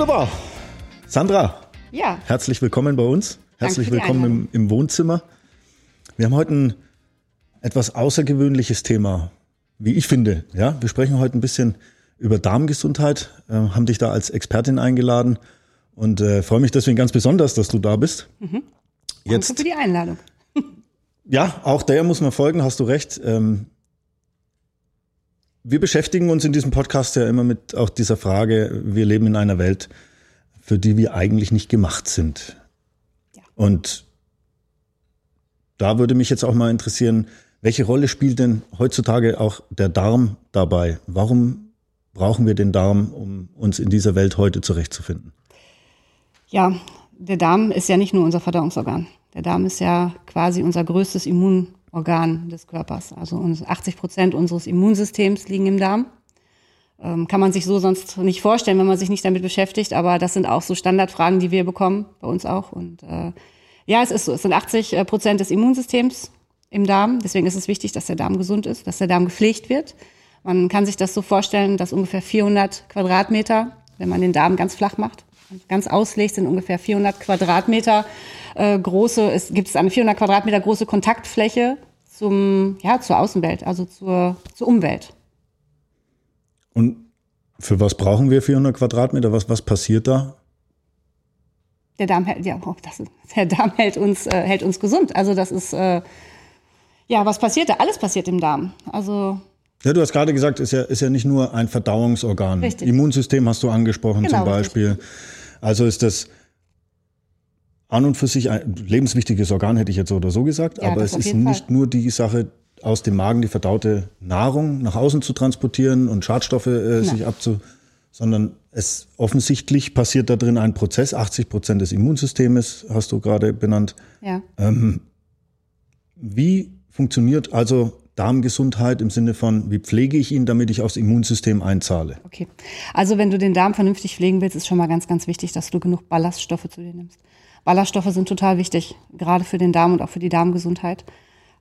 Wunderbar. Sandra. Ja. Herzlich willkommen bei uns. Herzlich willkommen im, im, Wohnzimmer. Wir haben heute ein etwas außergewöhnliches Thema, wie ich finde. Ja, wir sprechen heute ein bisschen über Darmgesundheit, äh, haben dich da als Expertin eingeladen und äh, freue mich deswegen ganz besonders, dass du da bist. Mhm. Jetzt, Danke für die Einladung. ja, auch der muss man folgen, hast du recht. Ähm, wir beschäftigen uns in diesem Podcast ja immer mit auch dieser Frage, wir leben in einer Welt, für die wir eigentlich nicht gemacht sind. Ja. Und da würde mich jetzt auch mal interessieren, welche Rolle spielt denn heutzutage auch der Darm dabei? Warum brauchen wir den Darm, um uns in dieser Welt heute zurechtzufinden? Ja, der Darm ist ja nicht nur unser Verdauungsorgan. Der Darm ist ja quasi unser größtes Immunorgan des Körpers. Also 80 Prozent unseres Immunsystems liegen im Darm. Ähm, kann man sich so sonst nicht vorstellen, wenn man sich nicht damit beschäftigt. Aber das sind auch so Standardfragen, die wir bekommen, bei uns auch. Und äh, ja, es ist so. Es sind 80 äh, Prozent des Immunsystems im Darm. Deswegen ist es wichtig, dass der Darm gesund ist, dass der Darm gepflegt wird. Man kann sich das so vorstellen, dass ungefähr 400 Quadratmeter, wenn man den Darm ganz flach macht, ganz auslegt, sind ungefähr 400 Quadratmeter äh, große, es gibt eine 400 Quadratmeter große Kontaktfläche zum, ja, zur Außenwelt, also zur, zur Umwelt. Und für was brauchen wir 400 Quadratmeter? Was, was passiert da? Der Darm hält, ja, oh, das ist, der Darm hält uns, äh, hält uns gesund. Also das ist, äh, ja, was passiert da? Alles passiert im Darm. Also ja, du hast gerade gesagt, ist ja, ist ja nicht nur ein Verdauungsorgan. Richtig. Immunsystem hast du angesprochen genau, zum Beispiel. Richtig. Also ist das an und für sich ein lebenswichtiges Organ, hätte ich jetzt so oder so gesagt. Ja, aber es ist nicht Fall. nur die Sache, aus dem Magen die verdaute Nahrung nach außen zu transportieren und Schadstoffe äh, sich abzu, sondern es offensichtlich passiert da drin ein Prozess. 80 Prozent des Immunsystems hast du gerade benannt. Ja. Ähm, wie funktioniert also Darmgesundheit im Sinne von, wie pflege ich ihn, damit ich aufs Immunsystem einzahle? Okay. Also wenn du den Darm vernünftig pflegen willst, ist schon mal ganz, ganz wichtig, dass du genug Ballaststoffe zu dir nimmst. Ballaststoffe sind total wichtig, gerade für den Darm und auch für die Darmgesundheit.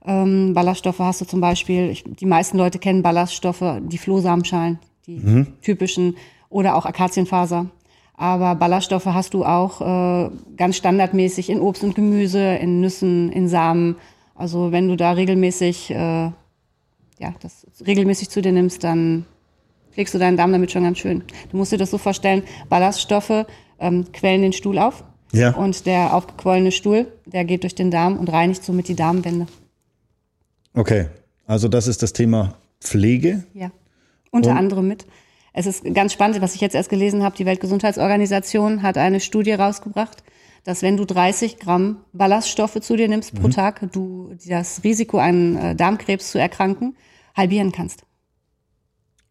Ähm, Ballaststoffe hast du zum Beispiel, ich, die meisten Leute kennen Ballaststoffe, die Flohsamenschalen, die mhm. typischen, oder auch Akazienfaser. Aber Ballaststoffe hast du auch äh, ganz standardmäßig in Obst und Gemüse, in Nüssen, in Samen. Also wenn du da regelmäßig, äh, ja, das regelmäßig zu dir nimmst, dann pflegst du deinen Darm damit schon ganz schön. Du musst dir das so vorstellen, Ballaststoffe ähm, quellen den Stuhl auf. Ja. Und der aufgequollene Stuhl, der geht durch den Darm und reinigt somit die Darmwände. Okay, also das ist das Thema Pflege. Ja, unter und? anderem mit. Es ist ganz spannend, was ich jetzt erst gelesen habe. Die Weltgesundheitsorganisation hat eine Studie rausgebracht, dass wenn du 30 Gramm Ballaststoffe zu dir nimmst mhm. pro Tag, du das Risiko, einen äh, Darmkrebs zu erkranken, halbieren kannst.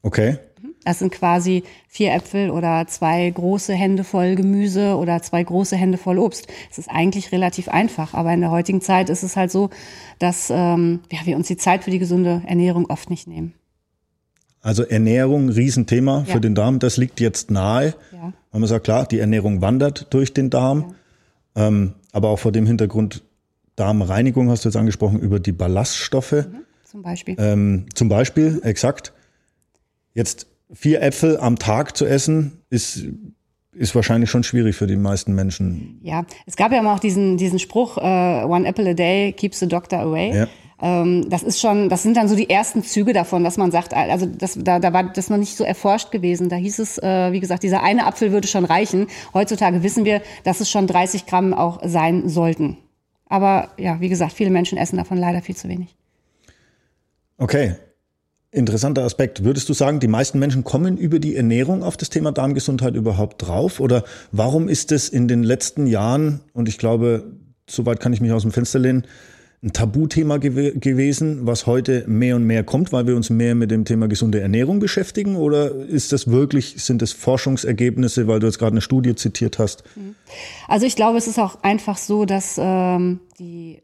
Okay. Das sind quasi vier Äpfel oder zwei große Hände voll Gemüse oder zwei große Hände voll Obst. Es ist eigentlich relativ einfach, aber in der heutigen Zeit ist es halt so, dass ähm, ja, wir uns die Zeit für die gesunde Ernährung oft nicht nehmen. Also Ernährung, Riesenthema ja. für den Darm, das liegt jetzt nahe. Ja. Man sagt, klar, die Ernährung wandert durch den Darm, ja. ähm, aber auch vor dem Hintergrund Darmreinigung hast du jetzt angesprochen über die Ballaststoffe. Mhm, zum Beispiel. Ähm, zum Beispiel, exakt. Jetzt vier Äpfel am Tag zu essen, ist, ist wahrscheinlich schon schwierig für die meisten Menschen. Ja, es gab ja immer auch diesen, diesen Spruch, uh, one apple a day keeps the doctor away. Ja. Ähm, das ist schon, das sind dann so die ersten Züge davon, dass man sagt, also das, da, da war das noch nicht so erforscht gewesen. Da hieß es, äh, wie gesagt, dieser eine Apfel würde schon reichen. Heutzutage wissen wir, dass es schon 30 Gramm auch sein sollten. Aber ja, wie gesagt, viele Menschen essen davon leider viel zu wenig. Okay, Interessanter Aspekt. Würdest du sagen, die meisten Menschen kommen über die Ernährung auf das Thema Darmgesundheit überhaupt drauf? Oder warum ist es in den letzten Jahren, und ich glaube, soweit kann ich mich aus dem Fenster lehnen, ein Tabuthema gew gewesen, was heute mehr und mehr kommt, weil wir uns mehr mit dem Thema gesunde Ernährung beschäftigen? Oder ist das wirklich, sind das Forschungsergebnisse, weil du jetzt gerade eine Studie zitiert hast? Also ich glaube, es ist auch einfach so, dass ähm, die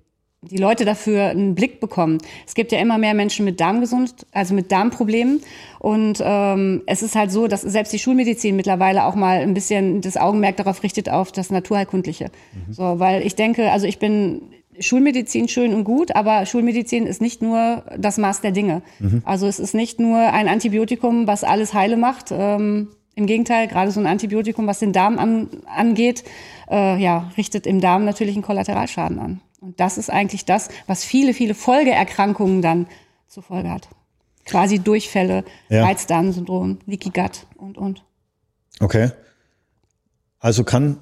die Leute dafür einen Blick bekommen. Es gibt ja immer mehr Menschen mit Darmgesund, also mit Darmproblemen. Und ähm, es ist halt so, dass selbst die Schulmedizin mittlerweile auch mal ein bisschen das Augenmerk darauf richtet, auf das Naturheilkundliche. Mhm. So, weil ich denke, also ich bin Schulmedizin schön und gut, aber Schulmedizin ist nicht nur das Maß der Dinge. Mhm. Also es ist nicht nur ein Antibiotikum, was alles heile macht. Ähm, Im Gegenteil, gerade so ein Antibiotikum, was den Darm an, angeht, äh, ja, richtet im Darm natürlich einen Kollateralschaden an. Und das ist eigentlich das, was viele, viele Folgeerkrankungen dann zur Folge hat. Quasi Durchfälle, ja. Reizdarmsyndrom, Leaky Gut und, und. Okay. Also kann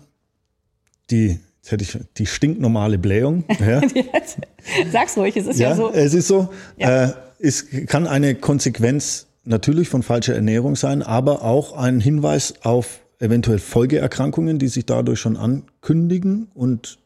die, jetzt hätte ich die stinknormale Blähung. Ja. Sag's ruhig, es ist ja, ja so. Es ist so. Ja. Äh, es kann eine Konsequenz natürlich von falscher Ernährung sein, aber auch ein Hinweis auf eventuell Folgeerkrankungen, die sich dadurch schon ankündigen und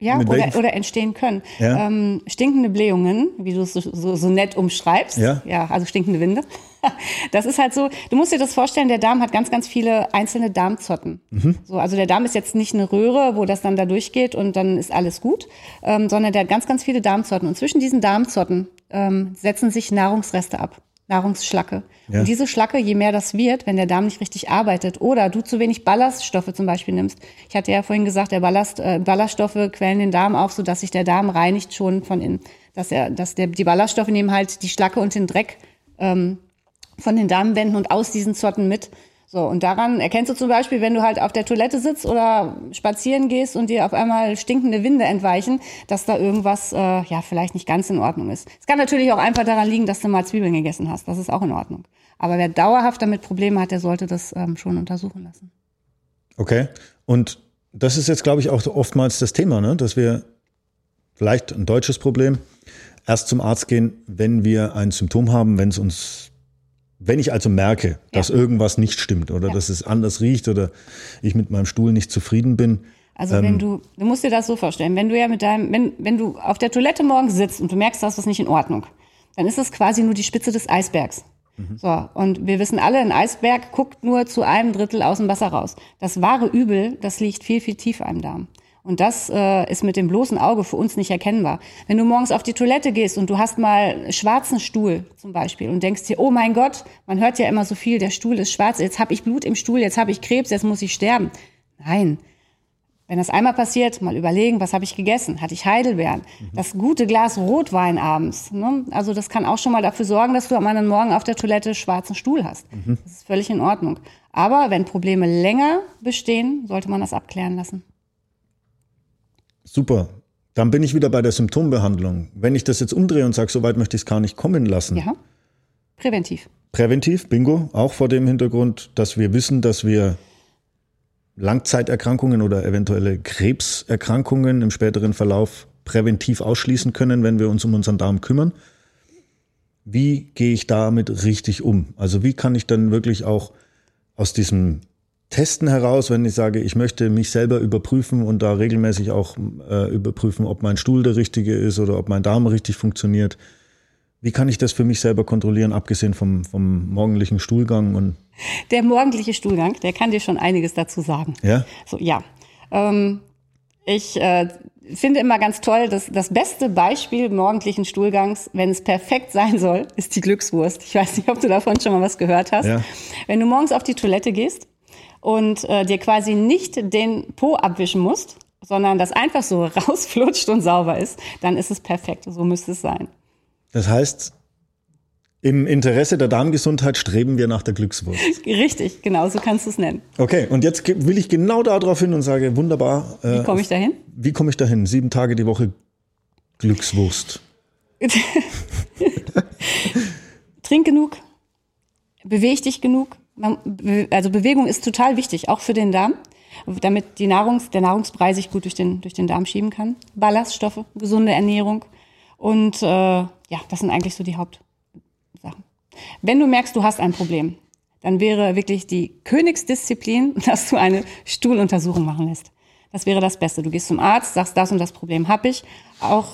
ja, oder, oder entstehen können. Ja. Ähm, stinkende Blähungen, wie du es so, so, so, nett umschreibst. Ja. ja, also stinkende Winde. Das ist halt so, du musst dir das vorstellen, der Darm hat ganz, ganz viele einzelne Darmzotten. Mhm. So, also der Darm ist jetzt nicht eine Röhre, wo das dann da durchgeht und dann ist alles gut, ähm, sondern der hat ganz, ganz viele Darmzotten. Und zwischen diesen Darmzotten ähm, setzen sich Nahrungsreste ab. Nahrungsschlacke. Ja. Und diese Schlacke, je mehr das wird, wenn der Darm nicht richtig arbeitet oder du zu wenig Ballaststoffe zum Beispiel nimmst. Ich hatte ja vorhin gesagt, der Ballast, äh, Ballaststoffe quellen den Darm auf, sodass sich der Darm reinigt schon von innen. Dass er, dass der, die Ballaststoffe nehmen halt die Schlacke und den Dreck ähm, von den Darmwänden und aus diesen Zotten mit. So, und daran erkennst du zum Beispiel, wenn du halt auf der Toilette sitzt oder spazieren gehst und dir auf einmal stinkende Winde entweichen, dass da irgendwas, äh, ja, vielleicht nicht ganz in Ordnung ist. Es kann natürlich auch einfach daran liegen, dass du mal Zwiebeln gegessen hast. Das ist auch in Ordnung. Aber wer dauerhaft damit Probleme hat, der sollte das ähm, schon untersuchen lassen. Okay. Und das ist jetzt, glaube ich, auch oftmals das Thema, ne? dass wir vielleicht ein deutsches Problem erst zum Arzt gehen, wenn wir ein Symptom haben, wenn es uns wenn ich also merke, dass ja. irgendwas nicht stimmt oder ja. dass es anders riecht oder ich mit meinem Stuhl nicht zufrieden bin. Also ähm, wenn du, du musst dir das so vorstellen, wenn du ja mit deinem, wenn, wenn du auf der Toilette morgens sitzt und du merkst, dass was nicht in Ordnung, dann ist das quasi nur die Spitze des Eisbergs. Mhm. So, und wir wissen alle, ein Eisberg guckt nur zu einem Drittel aus dem Wasser raus. Das wahre Übel, das liegt viel, viel tiefer im Darm. Und das äh, ist mit dem bloßen Auge für uns nicht erkennbar. Wenn du morgens auf die Toilette gehst und du hast mal schwarzen Stuhl zum Beispiel und denkst dir, oh mein Gott, man hört ja immer so viel, der Stuhl ist schwarz, jetzt habe ich Blut im Stuhl, jetzt habe ich Krebs, jetzt muss ich sterben. Nein. Wenn das einmal passiert, mal überlegen, was habe ich gegessen? Hatte ich Heidelbeeren? Mhm. Das gute Glas Rotwein abends. Ne? Also das kann auch schon mal dafür sorgen, dass du am anderen Morgen auf der Toilette schwarzen Stuhl hast. Mhm. Das ist völlig in Ordnung. Aber wenn Probleme länger bestehen, sollte man das abklären lassen. Super. Dann bin ich wieder bei der Symptombehandlung. Wenn ich das jetzt umdrehe und sage, so weit möchte ich es gar nicht kommen lassen. Ja. Präventiv. Präventiv, bingo. Auch vor dem Hintergrund, dass wir wissen, dass wir Langzeiterkrankungen oder eventuelle Krebserkrankungen im späteren Verlauf präventiv ausschließen können, wenn wir uns um unseren Darm kümmern. Wie gehe ich damit richtig um? Also wie kann ich dann wirklich auch aus diesem Testen heraus, wenn ich sage, ich möchte mich selber überprüfen und da regelmäßig auch äh, überprüfen, ob mein Stuhl der richtige ist oder ob mein Darm richtig funktioniert. Wie kann ich das für mich selber kontrollieren, abgesehen vom, vom morgendlichen Stuhlgang? Und der morgendliche Stuhlgang, der kann dir schon einiges dazu sagen. Ja? So, ja. Ähm, ich äh, finde immer ganz toll, dass das beste Beispiel morgendlichen Stuhlgangs, wenn es perfekt sein soll, ist die Glückswurst. Ich weiß nicht, ob du davon schon mal was gehört hast. Ja. Wenn du morgens auf die Toilette gehst und äh, dir quasi nicht den Po abwischen musst, sondern das einfach so rausflutscht und sauber ist, dann ist es perfekt. So müsste es sein. Das heißt, im Interesse der Darmgesundheit streben wir nach der Glückswurst. Richtig, genau, so kannst du es nennen. Okay, und jetzt will ich genau darauf hin und sage, wunderbar. Äh, wie komme ich dahin? Wie komme ich dahin? Sieben Tage die Woche Glückswurst. Trink genug, beweg dich genug, also Bewegung ist total wichtig, auch für den Darm, damit die Nahrungs-, der Nahrungsbrei sich gut durch den, durch den Darm schieben kann. Ballaststoffe, gesunde Ernährung. Und äh, ja, das sind eigentlich so die Hauptsachen. Wenn du merkst, du hast ein Problem, dann wäre wirklich die Königsdisziplin, dass du eine Stuhluntersuchung machen lässt. Das wäre das Beste. Du gehst zum Arzt, sagst, das und das Problem habe ich. Auch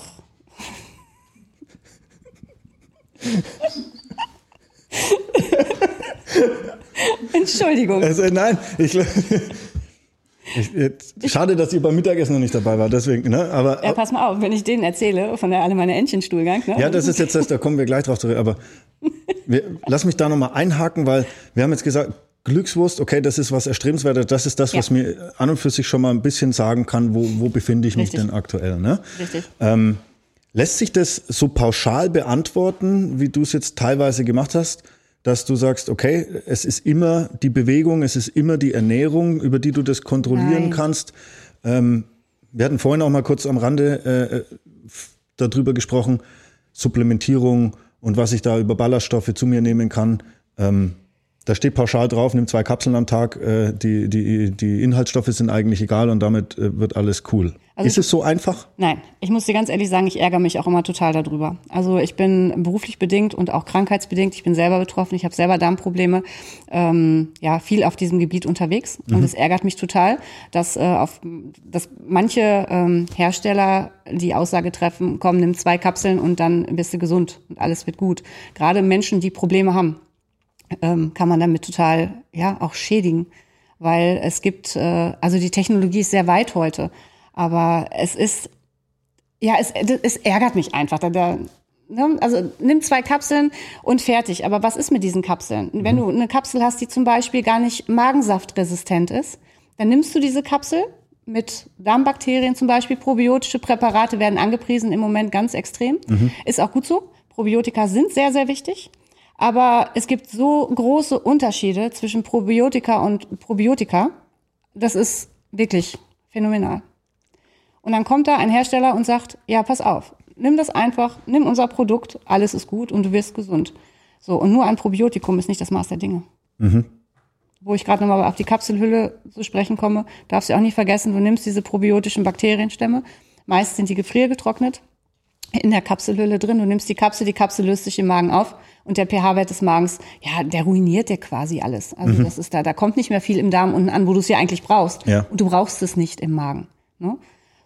Entschuldigung. Also, nein, ich, ich, schade, dass ihr beim Mittagessen noch nicht dabei war, deswegen, ne? Aber, ja, pass mal auf, wenn ich denen erzähle, von der alle meine Entchenstuhlgang, ne? Ja, das ist jetzt das, da kommen wir gleich drauf zurück, aber wir, lass mich da nochmal einhaken, weil wir haben jetzt gesagt, Glückswurst, okay, das ist was Erstrebenswertes, das ist das, ja. was mir an und für sich schon mal ein bisschen sagen kann, wo, wo befinde ich mich Richtig. denn aktuell, ne? Richtig. Ähm, lässt sich das so pauschal beantworten, wie du es jetzt teilweise gemacht hast? Dass du sagst, okay, es ist immer die Bewegung, es ist immer die Ernährung, über die du das kontrollieren Nein. kannst. Ähm, wir hatten vorhin auch mal kurz am Rande äh, äh darüber gesprochen, Supplementierung und was ich da über Ballaststoffe zu mir nehmen kann. Ähm, da steht pauschal drauf, nimm zwei Kapseln am Tag, äh, die, die, die Inhaltsstoffe sind eigentlich egal und damit äh, wird alles cool. Also ist es so einfach? Nein, ich muss dir ganz ehrlich sagen, ich ärgere mich auch immer total darüber. Also ich bin beruflich bedingt und auch krankheitsbedingt, ich bin selber betroffen, ich habe selber Darmprobleme, ähm, ja, viel auf diesem Gebiet unterwegs. Mhm. Und es ärgert mich total, dass, äh, auf, dass manche ähm, Hersteller die Aussage treffen, komm, nimm zwei Kapseln und dann bist du gesund und alles wird gut. Gerade Menschen, die Probleme haben ähm, kann man damit total ja auch schädigen, weil es gibt, äh, also die Technologie ist sehr weit heute, aber es ist, ja, es, es ärgert mich einfach. Da, da, ne? Also nimm zwei Kapseln und fertig. Aber was ist mit diesen Kapseln? Wenn mhm. du eine Kapsel hast, die zum Beispiel gar nicht magensaftresistent ist, dann nimmst du diese Kapsel mit Darmbakterien zum Beispiel. Probiotische Präparate werden angepriesen im Moment ganz extrem. Mhm. Ist auch gut so. Probiotika sind sehr, sehr wichtig. Aber es gibt so große Unterschiede zwischen Probiotika und Probiotika. Das ist wirklich phänomenal. Und dann kommt da ein Hersteller und sagt, ja, pass auf, nimm das einfach, nimm unser Produkt, alles ist gut und du wirst gesund. So, und nur ein Probiotikum ist nicht das Maß der Dinge. Mhm. Wo ich gerade nochmal auf die Kapselhülle zu sprechen komme, darfst du auch nicht vergessen, du nimmst diese probiotischen Bakterienstämme, meist sind die gefriergetrocknet, in der Kapselhülle drin, du nimmst die Kapsel, die Kapsel löst sich im Magen auf und der pH-Wert des Magens, ja, der ruiniert dir quasi alles. Also mhm. das ist da, da kommt nicht mehr viel im Darm unten an, wo du es ja eigentlich brauchst. Ja. Und du brauchst es nicht im Magen. Ne?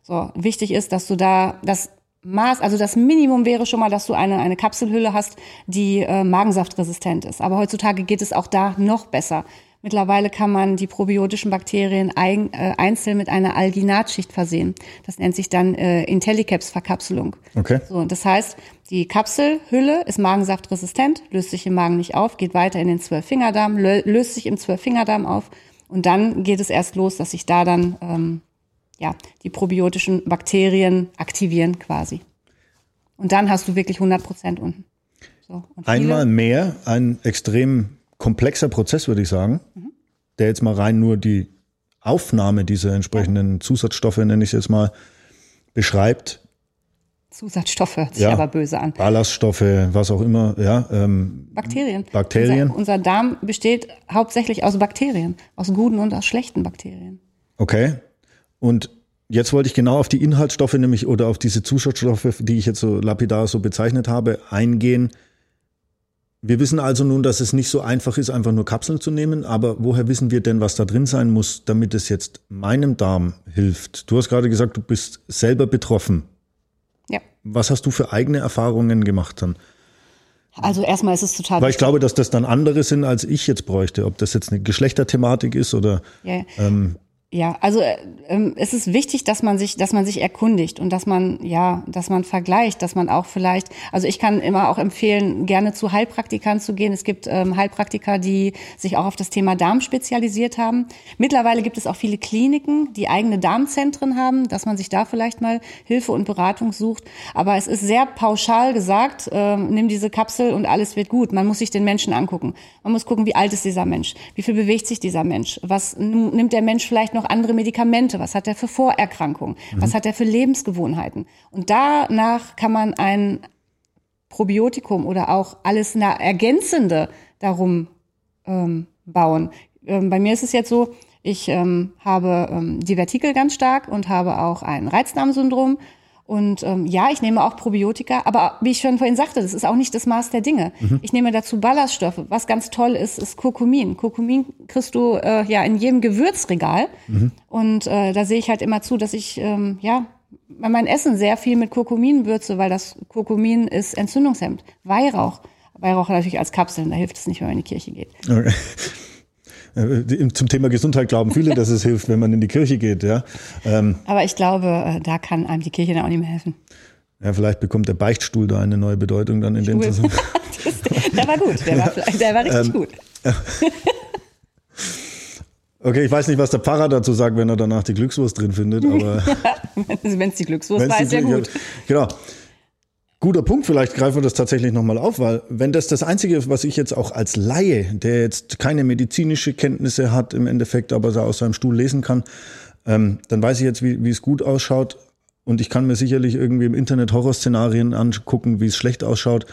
So, wichtig ist, dass du da das Maß, also das Minimum wäre schon mal, dass du eine, eine Kapselhülle hast, die äh, magensaftresistent ist. Aber heutzutage geht es auch da noch besser. Mittlerweile kann man die probiotischen Bakterien ein, äh, einzeln mit einer Alginatschicht versehen. Das nennt sich dann äh, Intellicaps-Verkapselung. Okay. So, das heißt, die Kapselhülle ist magensaftresistent, löst sich im Magen nicht auf, geht weiter in den Zwölffingerdarm, löst sich im Zwölffingerdarm auf und dann geht es erst los, dass sich da dann ähm, ja, die probiotischen Bakterien aktivieren quasi. Und dann hast du wirklich 100 Prozent unten. So, Einmal mehr ein extrem komplexer Prozess, würde ich sagen, mhm. der jetzt mal rein nur die Aufnahme dieser entsprechenden Zusatzstoffe, nenne ich es jetzt mal, beschreibt. Zusatzstoffe hört sich ja, aber böse an. Ballaststoffe, was auch immer, ja. Ähm, Bakterien. Bakterien. Unser, unser, Darm besteht hauptsächlich aus Bakterien, aus guten und aus schlechten Bakterien. Okay. Und jetzt wollte ich genau auf die Inhaltsstoffe, nämlich oder auf diese Zusatzstoffe, die ich jetzt so lapidar so bezeichnet habe, eingehen. Wir wissen also nun, dass es nicht so einfach ist, einfach nur Kapseln zu nehmen, aber woher wissen wir denn, was da drin sein muss, damit es jetzt meinem Darm hilft? Du hast gerade gesagt, du bist selber betroffen. Ja. Was hast du für eigene Erfahrungen gemacht dann? Also erstmal ist es total. Weil ich glaube, dass das dann andere sind, als ich jetzt bräuchte. Ob das jetzt eine Geschlechterthematik ist oder. Ja. Ähm, ja, also äh, ähm, es ist wichtig, dass man sich, dass man sich erkundigt und dass man ja, dass man vergleicht, dass man auch vielleicht, also ich kann immer auch empfehlen, gerne zu Heilpraktikern zu gehen. Es gibt ähm, Heilpraktiker, die sich auch auf das Thema Darm spezialisiert haben. Mittlerweile gibt es auch viele Kliniken, die eigene Darmzentren haben, dass man sich da vielleicht mal Hilfe und Beratung sucht. Aber es ist sehr pauschal gesagt, äh, nimm diese Kapsel und alles wird gut. Man muss sich den Menschen angucken. Man muss gucken, wie alt ist dieser Mensch, wie viel bewegt sich dieser Mensch, was nimmt der Mensch vielleicht noch noch andere Medikamente? Was hat er für Vorerkrankungen? Mhm. Was hat er für Lebensgewohnheiten? Und danach kann man ein Probiotikum oder auch alles ergänzende darum ähm, bauen. Ähm, bei mir ist es jetzt so, ich ähm, habe ähm, Divertikel ganz stark und habe auch ein Reizdarmsyndrom und ähm, ja, ich nehme auch Probiotika, aber wie ich schon vorhin sagte, das ist auch nicht das Maß der Dinge. Mhm. Ich nehme dazu Ballaststoffe. Was ganz toll ist, ist Kurkumin. Kurkumin kriegst du äh, ja in jedem Gewürzregal. Mhm. Und äh, da sehe ich halt immer zu, dass ich ähm, ja mein Essen sehr viel mit Kurkumin würze, weil das Kurkumin ist Entzündungshemd. Weihrauch. Weihrauch natürlich als Kapseln, da hilft es nicht, wenn man in die Kirche geht. Okay. Äh, zum Thema Gesundheit glauben viele, dass es hilft, wenn man in die Kirche geht. Ja. Ähm, Aber ich glaube, äh, da kann einem die Kirche dann auch nicht mehr helfen. Ja, vielleicht bekommt der Beichtstuhl da eine neue Bedeutung dann in Stuhl. dem Zusammenhang. der war gut, der war, der war richtig ähm, gut. Okay, ich weiß nicht, was der Pfarrer dazu sagt, wenn er danach die Glückswurst drin findet, aber. wenn es die Glückswurst war, ist ja gut. Genau. Guter Punkt, vielleicht greifen wir das tatsächlich nochmal auf, weil wenn das das Einzige ist, was ich jetzt auch als Laie, der jetzt keine medizinische Kenntnisse hat im Endeffekt, aber aus seinem Stuhl lesen kann, ähm, dann weiß ich jetzt, wie, wie es gut ausschaut und ich kann mir sicherlich irgendwie im Internet Horrorszenarien angucken, wie es schlecht ausschaut.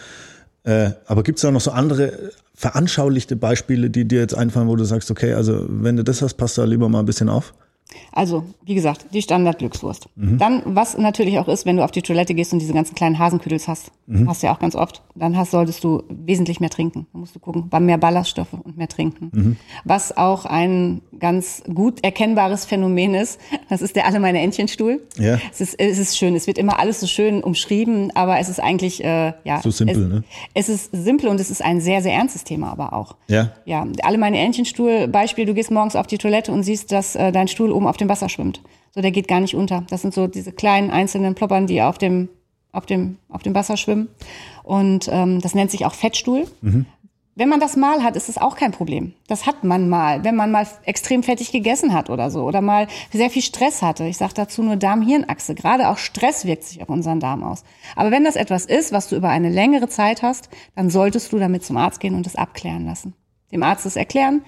Äh, aber gibt es da noch so andere veranschaulichte Beispiele, die dir jetzt einfallen, wo du sagst, okay, also wenn du das hast, passt da lieber mal ein bisschen auf? Also, wie gesagt, die Standard-Glückswurst. Mhm. Dann, was natürlich auch ist, wenn du auf die Toilette gehst und diese ganzen kleinen Hasenküdels hast, mhm. hast du ja auch ganz oft, dann hast, solltest du wesentlich mehr trinken. Da musst du gucken, mehr Ballaststoffe und mehr trinken. Mhm. Was auch ein ganz gut erkennbares Phänomen ist, das ist der alle meine Entchenstuhl. Ja. Es ist, es ist schön, es wird immer alles so schön umschrieben, aber es ist eigentlich, äh, ja. So simpel, es, ne? Es ist simpel und es ist ein sehr, sehr ernstes Thema aber auch. Ja. Ja, alle meine Entchenstuhl, Beispiel, du gehst morgens auf die Toilette und siehst, dass äh, dein Stuhl oben auf dem Wasser schwimmt. So, der geht gar nicht unter. Das sind so diese kleinen einzelnen Ploppern, die auf dem, auf dem, auf dem Wasser schwimmen. Und ähm, das nennt sich auch Fettstuhl. Mhm. Wenn man das mal hat, ist es auch kein Problem. Das hat man mal, wenn man mal extrem fettig gegessen hat oder so oder mal sehr viel Stress hatte. Ich sage dazu nur Darm-Hirn-Achse. Gerade auch Stress wirkt sich auf unseren Darm aus. Aber wenn das etwas ist, was du über eine längere Zeit hast, dann solltest du damit zum Arzt gehen und es abklären lassen. Dem Arzt es erklären.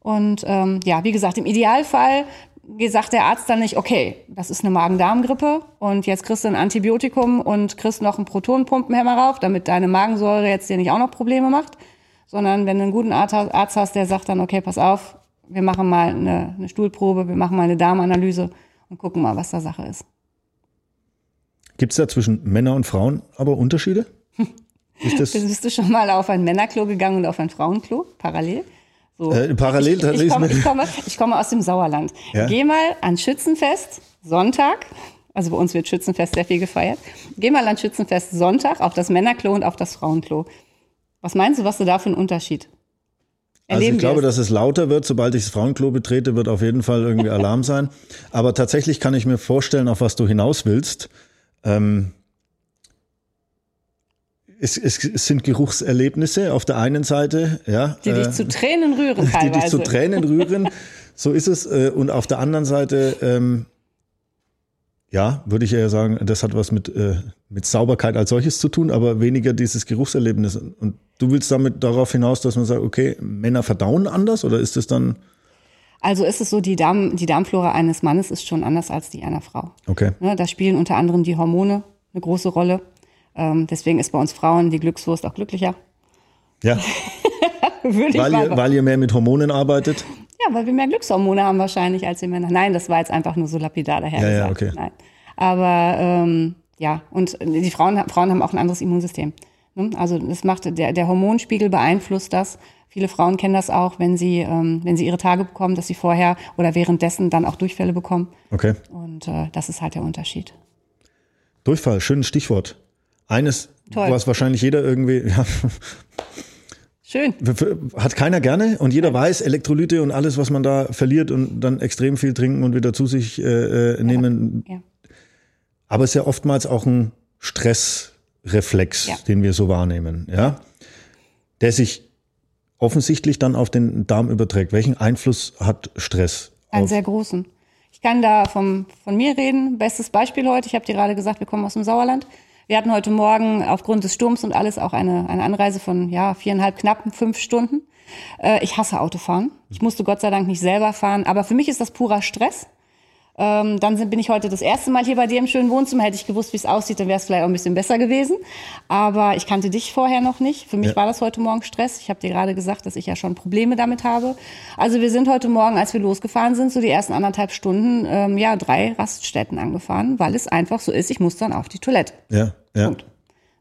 Und ähm, ja, wie gesagt, im Idealfall sagt der Arzt dann nicht, okay, das ist eine Magen-Darm-Grippe und jetzt kriegst du ein Antibiotikum und kriegst noch einen Protonenpumpenhemmer rauf, damit deine Magensäure jetzt dir nicht auch noch Probleme macht, sondern wenn du einen guten Arzt hast, der sagt dann, okay, pass auf, wir machen mal eine, eine Stuhlprobe, wir machen mal eine Darmanalyse und gucken mal, was da Sache ist. Gibt es da zwischen Männern und Frauen aber Unterschiede? Ist das Bist du schon mal auf ein Männerklo gegangen und auf ein Frauenklo parallel? So. Äh, parallel ich, ich, komme, ich, komme, ich komme aus dem Sauerland. Ja? Geh mal an Schützenfest, Sonntag. Also bei uns wird Schützenfest sehr viel gefeiert. Geh mal an Schützenfest Sonntag auf das Männerklo und auf das Frauenklo. Was meinst du, was du da für einen Unterschied? Also ich glaube, dass es lauter wird, sobald ich das Frauenklo betrete, wird auf jeden Fall irgendwie Alarm sein. Aber tatsächlich kann ich mir vorstellen, auf was du hinaus willst. Ähm, es, es, es sind Geruchserlebnisse auf der einen Seite, ja. Die dich äh, zu Tränen rühren teilweise. Die dich zu Tränen rühren, so ist es. Äh, und auf der anderen Seite, ähm, ja, würde ich ja sagen, das hat was mit, äh, mit Sauberkeit als solches zu tun, aber weniger dieses Geruchserlebnis. Und du willst damit darauf hinaus, dass man sagt, okay, Männer verdauen anders oder ist es dann... Also ist es so, die, Darm, die Darmflora eines Mannes ist schon anders als die einer Frau. Okay. Ne, da spielen unter anderem die Hormone eine große Rolle. Ähm, deswegen ist bei uns Frauen die Glückswurst auch glücklicher. Ja. Würde weil, ihr, weil ihr mehr mit Hormonen arbeitet? Ja, weil wir mehr Glückshormone haben wahrscheinlich als die Männer. Nein, das war jetzt einfach nur so lapidar daher. Ja, ja, okay. Nein. Aber ähm, ja, und die Frauen, Frauen haben auch ein anderes Immunsystem. Also das macht der, der Hormonspiegel beeinflusst das. Viele Frauen kennen das auch, wenn sie, ähm, wenn sie ihre Tage bekommen, dass sie vorher oder währenddessen dann auch Durchfälle bekommen. Okay. Und äh, das ist halt der Unterschied. Durchfall, schönes Stichwort. Eines, Toll. was wahrscheinlich jeder irgendwie, ja, Schön. Hat keiner gerne und jeder weiß, Elektrolyte und alles, was man da verliert und dann extrem viel trinken und wieder zu sich äh, äh nehmen. Ja. Aber es ist ja oftmals auch ein Stressreflex, ja. den wir so wahrnehmen, ja, der sich offensichtlich dann auf den Darm überträgt. Welchen Einfluss hat Stress? Einen sehr großen. Ich kann da vom, von mir reden. Bestes Beispiel heute. Ich habe dir gerade gesagt, wir kommen aus dem Sauerland. Wir hatten heute Morgen aufgrund des Sturms und alles auch eine, eine Anreise von ja, viereinhalb, knappen fünf Stunden. Äh, ich hasse Autofahren. Ich musste Gott sei Dank nicht selber fahren, aber für mich ist das purer Stress. Ähm, dann bin ich heute das erste Mal hier bei dir im schönen Wohnzimmer. Hätte ich gewusst, wie es aussieht, dann wäre es vielleicht auch ein bisschen besser gewesen. Aber ich kannte dich vorher noch nicht. Für mich ja. war das heute Morgen Stress. Ich habe dir gerade gesagt, dass ich ja schon Probleme damit habe. Also wir sind heute Morgen, als wir losgefahren sind, so die ersten anderthalb Stunden, ähm, ja, drei Raststätten angefahren, weil es einfach so ist, ich muss dann auf die Toilette. Ja, ja. Punkt.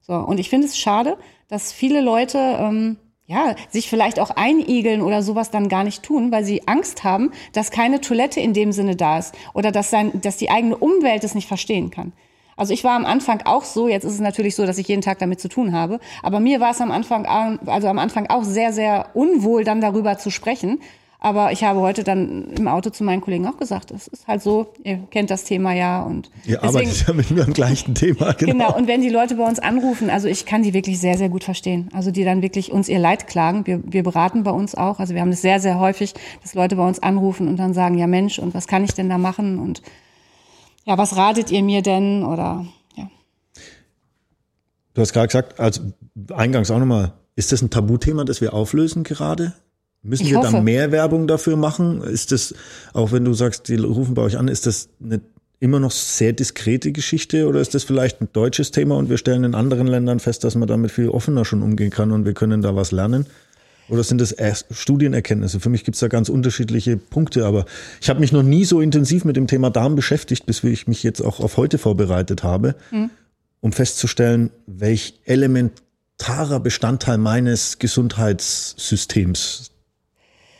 So, und ich finde es schade, dass viele Leute ähm, ja, sich vielleicht auch einigeln oder sowas dann gar nicht tun, weil sie Angst haben, dass keine Toilette in dem Sinne da ist oder dass, sein, dass die eigene Umwelt es nicht verstehen kann. Also ich war am Anfang auch so, jetzt ist es natürlich so, dass ich jeden Tag damit zu tun habe, aber mir war es am Anfang, also am Anfang auch sehr, sehr unwohl, dann darüber zu sprechen, aber ich habe heute dann im Auto zu meinen Kollegen auch gesagt, es ist halt so, ihr kennt das Thema ja und ihr arbeitet ja mit mir am gleichen Thema. Genau. genau. Und wenn die Leute bei uns anrufen, also ich kann die wirklich sehr, sehr gut verstehen. Also die dann wirklich uns ihr Leid klagen. Wir, wir beraten bei uns auch. Also wir haben das sehr, sehr häufig, dass Leute bei uns anrufen und dann sagen, ja Mensch, und was kann ich denn da machen? Und ja, was ratet ihr mir denn? Oder ja. Du hast gerade gesagt, also eingangs auch nochmal, ist das ein Tabuthema, das wir auflösen gerade? Müssen ich wir hoffe. da mehr Werbung dafür machen? Ist das, auch wenn du sagst, die rufen bei euch an, ist das eine immer noch sehr diskrete Geschichte oder ist das vielleicht ein deutsches Thema und wir stellen in anderen Ländern fest, dass man damit viel offener schon umgehen kann und wir können da was lernen? Oder sind das erst Studienerkenntnisse? Für mich gibt es da ganz unterschiedliche Punkte, aber ich habe mich noch nie so intensiv mit dem Thema Darm beschäftigt, bis ich mich jetzt auch auf heute vorbereitet habe, mhm. um festzustellen, welch elementarer Bestandteil meines Gesundheitssystems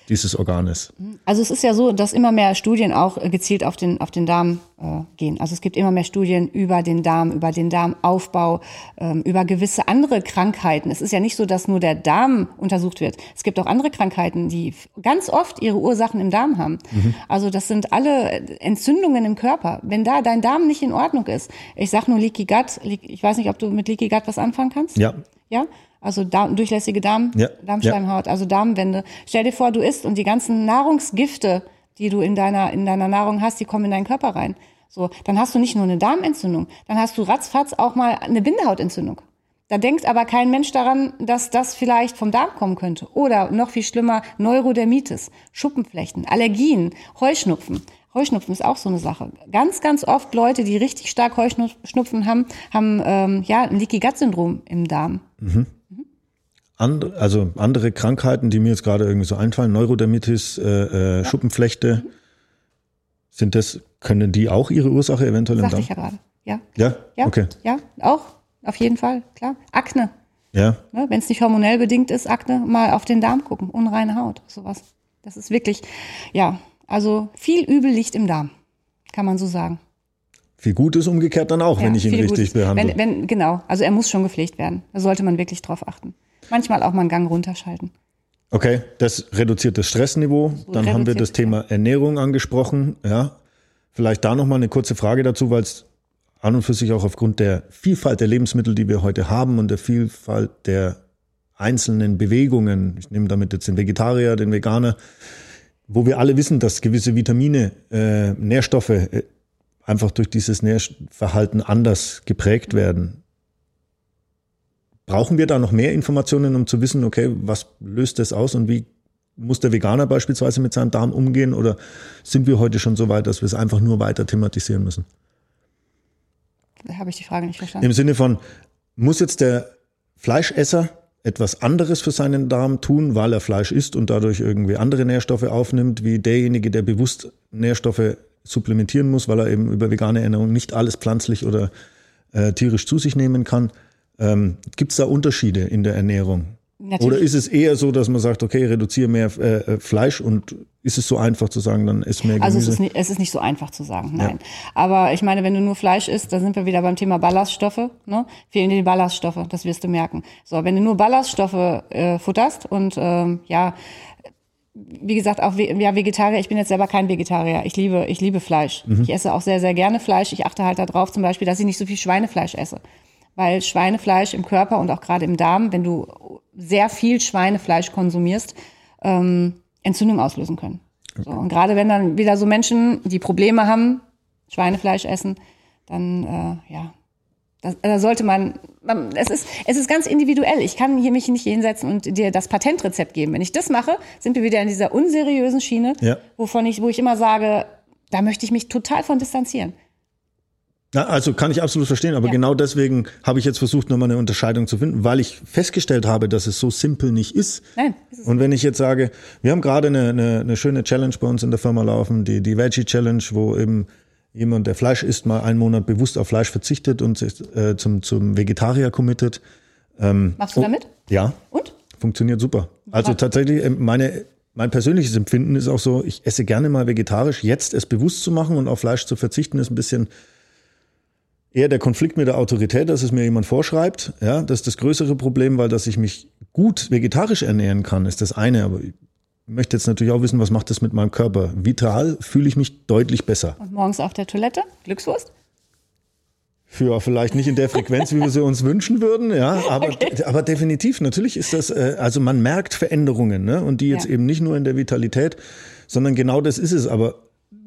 dieses Organes. Also es ist ja so, dass immer mehr Studien auch gezielt auf den, auf den Darm äh, gehen. Also es gibt immer mehr Studien über den Darm, über den Darmaufbau, ähm, über gewisse andere Krankheiten. Es ist ja nicht so, dass nur der Darm untersucht wird. Es gibt auch andere Krankheiten, die ganz oft ihre Ursachen im Darm haben. Mhm. Also das sind alle Entzündungen im Körper. Wenn da dein Darm nicht in Ordnung ist, ich sag nur Leaky Gut, ich weiß nicht, ob du mit Leaky Gut was anfangen kannst. Ja. Ja, also Darm, durchlässige Darm, ja. Darmschleimhaut, ja. also Darmwände. Stell dir vor, du isst und die ganzen Nahrungsgifte, die du in deiner, in deiner Nahrung hast, die kommen in deinen Körper rein. So, dann hast du nicht nur eine Darmentzündung, dann hast du ratzfatz auch mal eine Bindehautentzündung. Da denkt aber kein Mensch daran, dass das vielleicht vom Darm kommen könnte. Oder noch viel schlimmer, Neurodermitis, Schuppenflechten, Allergien, Heuschnupfen. Heuschnupfen ist auch so eine Sache. Ganz, ganz oft Leute, die richtig stark Heuschnupfen haben, haben ähm, ja ein Leaky Gut Syndrom im Darm. Mhm. And, also andere Krankheiten, die mir jetzt gerade irgendwie so einfallen, Neurodermitis, äh, äh. Schuppenflechte, sind das, können die auch ihre Ursache eventuell Sagte im Darm? ich ja gerade. Ja. Ja? Ja. Okay. Ja, auch. Auf jeden Fall, klar. Akne. Ja. Ne, Wenn es nicht hormonell bedingt ist, Akne, mal auf den Darm gucken. Unreine Haut, sowas. Das ist wirklich, ja, also viel Übel liegt im Darm, kann man so sagen. Viel Gutes umgekehrt dann auch, ja, wenn ich ihn richtig Gutes. behandle. Wenn, wenn, genau, also er muss schon gepflegt werden. Da sollte man wirklich drauf achten. Manchmal auch mal einen Gang runterschalten. Okay, das reduziert das Stressniveau. So dann haben wir das Thema Ernährung angesprochen. Ja, vielleicht da noch mal eine kurze Frage dazu, weil es an und für sich auch aufgrund der Vielfalt der Lebensmittel, die wir heute haben und der Vielfalt der einzelnen Bewegungen, ich nehme damit jetzt den Vegetarier, den Veganer, wo wir alle wissen, dass gewisse Vitamine, äh, Nährstoffe äh, einfach durch dieses Nährverhalten anders geprägt werden. Brauchen wir da noch mehr Informationen, um zu wissen, okay, was löst das aus und wie muss der Veganer beispielsweise mit seinem Darm umgehen oder sind wir heute schon so weit, dass wir es einfach nur weiter thematisieren müssen? Da habe ich die Frage nicht verstanden. Im Sinne von, muss jetzt der Fleischesser etwas anderes für seinen Darm tun, weil er Fleisch isst und dadurch irgendwie andere Nährstoffe aufnimmt, wie derjenige, der bewusst Nährstoffe supplementieren muss, weil er eben über vegane Ernährung nicht alles pflanzlich oder äh, tierisch zu sich nehmen kann. Ähm, Gibt es da Unterschiede in der Ernährung? Natürlich. Oder ist es eher so, dass man sagt, okay, reduziere mehr äh, äh, Fleisch und ist es so einfach zu sagen, dann isst mehr Gemüse? Also es ist, nicht, es ist nicht so einfach zu sagen, nein. Ja. Aber ich meine, wenn du nur Fleisch isst, da sind wir wieder beim Thema Ballaststoffe, ne? fehlen dir die Ballaststoffe, das wirst du merken. So, wenn du nur Ballaststoffe äh, futterst und ähm, ja, wie gesagt, auch ja, Vegetarier, ich bin jetzt selber kein Vegetarier. Ich liebe, ich liebe Fleisch. Mhm. Ich esse auch sehr, sehr gerne Fleisch. Ich achte halt darauf zum Beispiel, dass ich nicht so viel Schweinefleisch esse weil Schweinefleisch im Körper und auch gerade im Darm, wenn du sehr viel Schweinefleisch konsumierst, ähm, Entzündung auslösen können. So, und gerade wenn dann wieder so Menschen, die Probleme haben, Schweinefleisch essen, dann äh, ja, da, da sollte man, man, es ist, es ist ganz individuell. Ich kann hier mich nicht hinsetzen und dir das Patentrezept geben. Wenn ich das mache, sind wir wieder in dieser unseriösen Schiene, ja. wovon ich, wo ich immer sage, da möchte ich mich total von distanzieren. Ja, also kann ich absolut verstehen, aber ja. genau deswegen habe ich jetzt versucht, nochmal eine Unterscheidung zu finden, weil ich festgestellt habe, dass es so simpel nicht ist. Nein. Ist Und wenn ich jetzt sage, wir haben gerade eine, eine, eine schöne Challenge bei uns in der Firma laufen, die, die Veggie Challenge, wo eben jemand, der Fleisch isst, mal einen Monat bewusst auf Fleisch verzichtet und sich äh, zum, zum Vegetarier committet. Ähm, Machst du damit? Ja. Und? Funktioniert super. Also tatsächlich, ähm, meine, mein persönliches Empfinden ist auch so, ich esse gerne mal vegetarisch. Jetzt es bewusst zu machen und auf Fleisch zu verzichten, ist ein bisschen eher der Konflikt mit der Autorität, dass es mir jemand vorschreibt. Ja, das ist das größere Problem, weil dass ich mich gut vegetarisch ernähren kann, ist das eine. Aber ich möchte jetzt natürlich auch wissen, was macht das mit meinem Körper? Vital fühle ich mich deutlich besser. Und morgens auf der Toilette? Glückswurst? Für vielleicht nicht in der Frequenz, wie wir sie uns wünschen würden, ja, aber, okay. aber definitiv, natürlich ist das, äh, also man merkt Veränderungen, ne? Und die jetzt ja. eben nicht nur in der Vitalität, sondern genau das ist es. Aber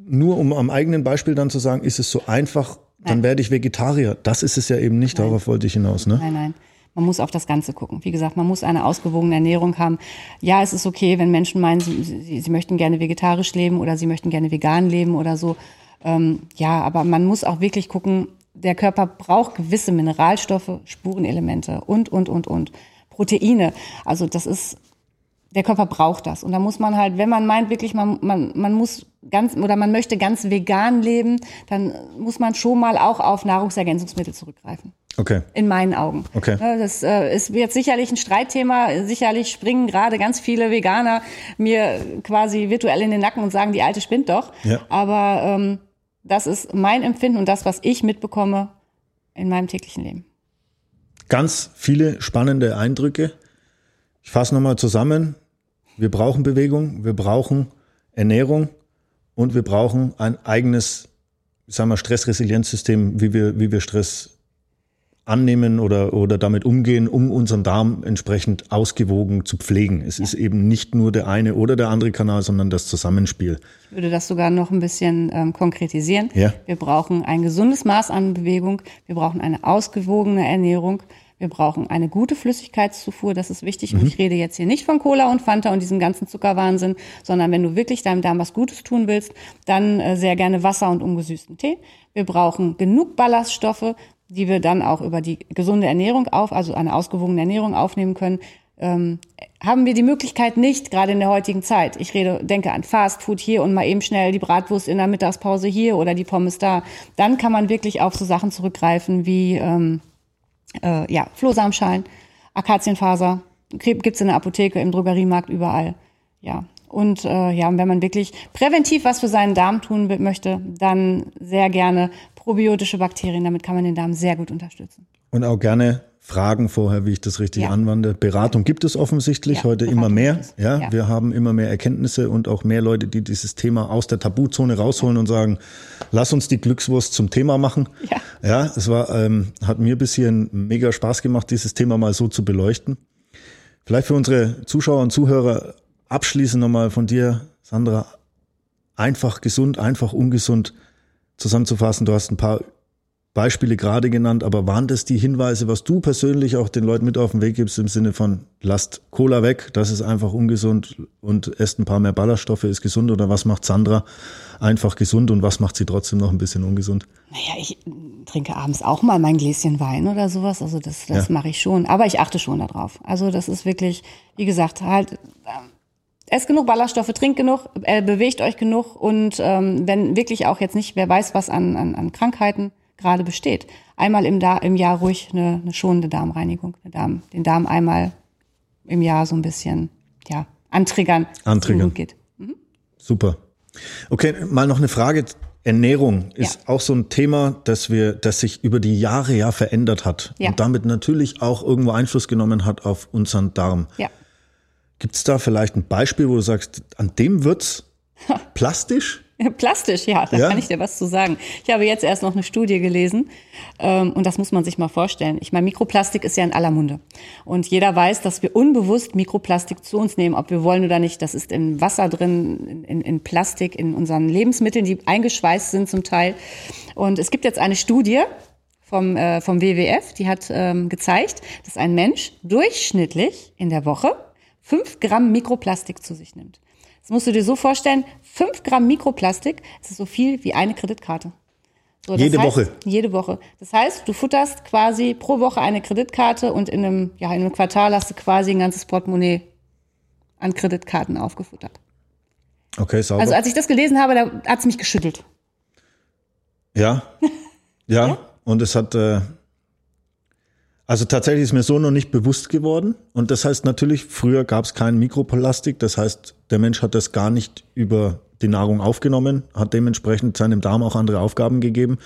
nur um am eigenen Beispiel dann zu sagen, ist es so einfach, dann werde ich Vegetarier. Das ist es ja eben nicht, nein. darauf wollte ich hinaus. Ne? Nein, nein. Man muss auf das Ganze gucken. Wie gesagt, man muss eine ausgewogene Ernährung haben. Ja, es ist okay, wenn Menschen meinen, sie, sie, sie möchten gerne vegetarisch leben oder sie möchten gerne vegan leben oder so. Ähm, ja, aber man muss auch wirklich gucken, der Körper braucht gewisse Mineralstoffe, Spurenelemente und, und, und, und. Proteine. Also das ist, der Körper braucht das. Und da muss man halt, wenn man meint wirklich, man, man, man muss ganz oder man möchte ganz vegan leben, dann muss man schon mal auch auf Nahrungsergänzungsmittel zurückgreifen. Okay. In meinen Augen. Okay. Das äh, ist jetzt sicherlich ein Streitthema. Sicherlich springen gerade ganz viele Veganer mir quasi virtuell in den Nacken und sagen, die alte spinnt doch. Ja. Aber ähm, das ist mein Empfinden und das, was ich mitbekomme in meinem täglichen Leben. Ganz viele spannende Eindrücke. Ich fasse nochmal zusammen. Wir brauchen Bewegung, wir brauchen Ernährung und wir brauchen ein eigenes, sagen wir, Stressresilienzsystem, wie wir, wie wir Stress annehmen oder, oder damit umgehen, um unseren Darm entsprechend ausgewogen zu pflegen. Es ja. ist eben nicht nur der eine oder der andere Kanal, sondern das Zusammenspiel. Ich würde das sogar noch ein bisschen ähm, konkretisieren. Ja. Wir brauchen ein gesundes Maß an Bewegung, wir brauchen eine ausgewogene Ernährung, wir brauchen eine gute Flüssigkeitszufuhr, das ist wichtig. Mhm. Und ich rede jetzt hier nicht von Cola und Fanta und diesem ganzen Zuckerwahnsinn, sondern wenn du wirklich deinem Darm was Gutes tun willst, dann äh, sehr gerne Wasser und ungesüßten Tee. Wir brauchen genug Ballaststoffe, die wir dann auch über die gesunde Ernährung auf, also eine ausgewogene Ernährung aufnehmen können. Ähm, haben wir die Möglichkeit nicht, gerade in der heutigen Zeit. Ich rede, denke an Fast Food hier und mal eben schnell die Bratwurst in der Mittagspause hier oder die Pommes da. Dann kann man wirklich auf so Sachen zurückgreifen wie ähm, äh, ja, Flohsamenschalen, Akazienfaser, gibt's in der Apotheke, im Drogeriemarkt, überall. Ja. Und äh, ja, wenn man wirklich präventiv was für seinen Darm tun möchte, dann sehr gerne probiotische Bakterien. Damit kann man den Darm sehr gut unterstützen. Und auch gerne fragen vorher, wie ich das richtig ja. anwende. Beratung gibt es offensichtlich ja, heute Beratung immer mehr. Ja, ja, wir haben immer mehr Erkenntnisse und auch mehr Leute, die dieses Thema aus der Tabuzone rausholen und sagen, lass uns die Glückswurst zum Thema machen. Ja, ja es war, ähm, hat mir bis hierhin mega Spaß gemacht, dieses Thema mal so zu beleuchten. Vielleicht für unsere Zuschauer und Zuhörer abschließend nochmal von dir, Sandra, einfach gesund, einfach ungesund zusammenzufassen. Du hast ein paar Beispiele gerade genannt, aber waren das die Hinweise, was du persönlich auch den Leuten mit auf den Weg gibst im Sinne von lasst Cola weg, das ist einfach ungesund und esst ein paar mehr Ballaststoffe, ist gesund oder was macht Sandra einfach gesund und was macht sie trotzdem noch ein bisschen ungesund? Naja, ich trinke abends auch mal mein Gläschen Wein oder sowas, also das, das ja. mache ich schon, aber ich achte schon darauf. Also das ist wirklich, wie gesagt, halt, ähm, esst genug Ballaststoffe, trinkt genug, äh, bewegt euch genug und ähm, wenn wirklich auch jetzt nicht, wer weiß was an, an, an Krankheiten, gerade besteht. Einmal im, da im Jahr ruhig eine, eine schonende Darmreinigung, eine Darm, den Darm einmal im Jahr so ein bisschen ja, antriggern, antriggern. geht. Mhm. Super. Okay, mal noch eine Frage. Ernährung ist ja. auch so ein Thema, das wir, das sich über die Jahre ja verändert hat ja. und damit natürlich auch irgendwo Einfluss genommen hat auf unseren Darm. Ja. Gibt es da vielleicht ein Beispiel, wo du sagst, an dem wird's plastisch? Plastisch, ja, da ja? kann ich dir was zu sagen. Ich habe jetzt erst noch eine Studie gelesen ähm, und das muss man sich mal vorstellen. Ich meine, Mikroplastik ist ja in aller Munde. Und jeder weiß, dass wir unbewusst Mikroplastik zu uns nehmen, ob wir wollen oder nicht. Das ist in Wasser drin, in, in Plastik, in unseren Lebensmitteln, die eingeschweißt sind zum Teil. Und es gibt jetzt eine Studie, vom, äh, vom WWF, die hat ähm, gezeigt, dass ein Mensch durchschnittlich in der Woche fünf Gramm Mikroplastik zu sich nimmt. Das musst du dir so vorstellen, fünf Gramm Mikroplastik, das ist so viel wie eine Kreditkarte. So, jede heißt, Woche. Jede Woche. Das heißt, du futterst quasi pro Woche eine Kreditkarte und in einem, ja, in einem Quartal hast du quasi ein ganzes Portemonnaie an Kreditkarten aufgefuttert. Okay, sauber. Also als ich das gelesen habe, da hat es mich geschüttelt. Ja. ja. ja. Und es hat, äh, also tatsächlich ist mir so noch nicht bewusst geworden. Und das heißt natürlich, früher gab es kein Mikroplastik. Das heißt, der Mensch hat das gar nicht über die Nahrung aufgenommen, hat dementsprechend seinem Darm auch andere Aufgaben gegeben.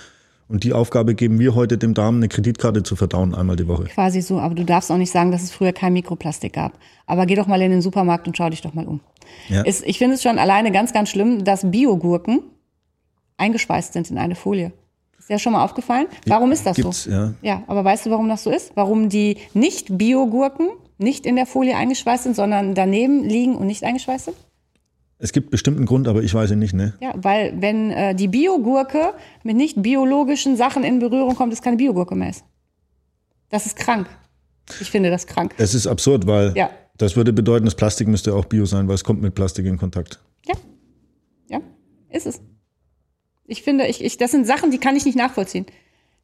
Und die Aufgabe geben wir heute dem Darm, eine Kreditkarte zu verdauen, einmal die Woche. Quasi so, aber du darfst auch nicht sagen, dass es früher kein Mikroplastik gab. Aber geh doch mal in den Supermarkt und schau dich doch mal um. Ja. Es, ich finde es schon alleine ganz, ganz schlimm, dass Biogurken eingeschweißt sind in eine Folie. Ist dir schon mal aufgefallen? Warum ist das Gibt's, so? Ja. ja, aber weißt du, warum das so ist? Warum die Nicht-Bio-Gurken nicht in der Folie eingeschweißt sind, sondern daneben liegen und nicht eingeschweißt sind? Es gibt bestimmten Grund, aber ich weiß ihn nicht, ne? Ja, weil wenn äh, die Biogurke mit nicht biologischen Sachen in Berührung kommt, ist keine Biogurke mehr. Das ist krank. Ich finde das krank. Es ist absurd, weil ja. das würde bedeuten, das Plastik müsste auch Bio sein, weil es kommt mit Plastik in Kontakt. Ja. Ja, ist es. Ich finde, ich, ich, das sind Sachen, die kann ich nicht nachvollziehen.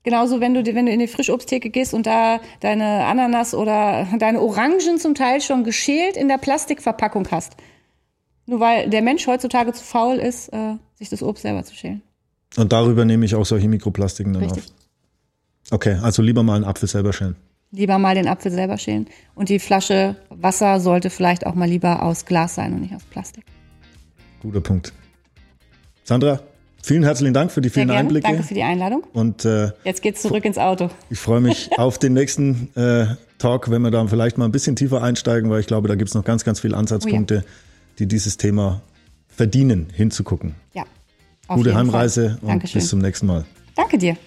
Genauso, wenn du, wenn du in die Frischobsttheke gehst und da deine Ananas oder deine Orangen zum Teil schon geschält in der Plastikverpackung hast. Nur weil der Mensch heutzutage zu faul ist, äh, sich das Obst selber zu schälen. Und darüber nehme ich auch solche Mikroplastiken dann Richtig. auf. Okay, also lieber mal einen Apfel selber schälen. Lieber mal den Apfel selber schälen. Und die Flasche Wasser sollte vielleicht auch mal lieber aus Glas sein und nicht aus Plastik. Guter Punkt. Sandra, Vielen herzlichen Dank für die vielen Einblicke. Danke für die Einladung. Und äh, jetzt geht's zurück ins Auto. Ich freue mich auf den nächsten äh, Talk, wenn wir da vielleicht mal ein bisschen tiefer einsteigen, weil ich glaube, da gibt's noch ganz, ganz viele Ansatzpunkte, oh ja. die dieses Thema verdienen, hinzugucken. Ja. Gute Heimreise und bis zum nächsten Mal. Danke dir.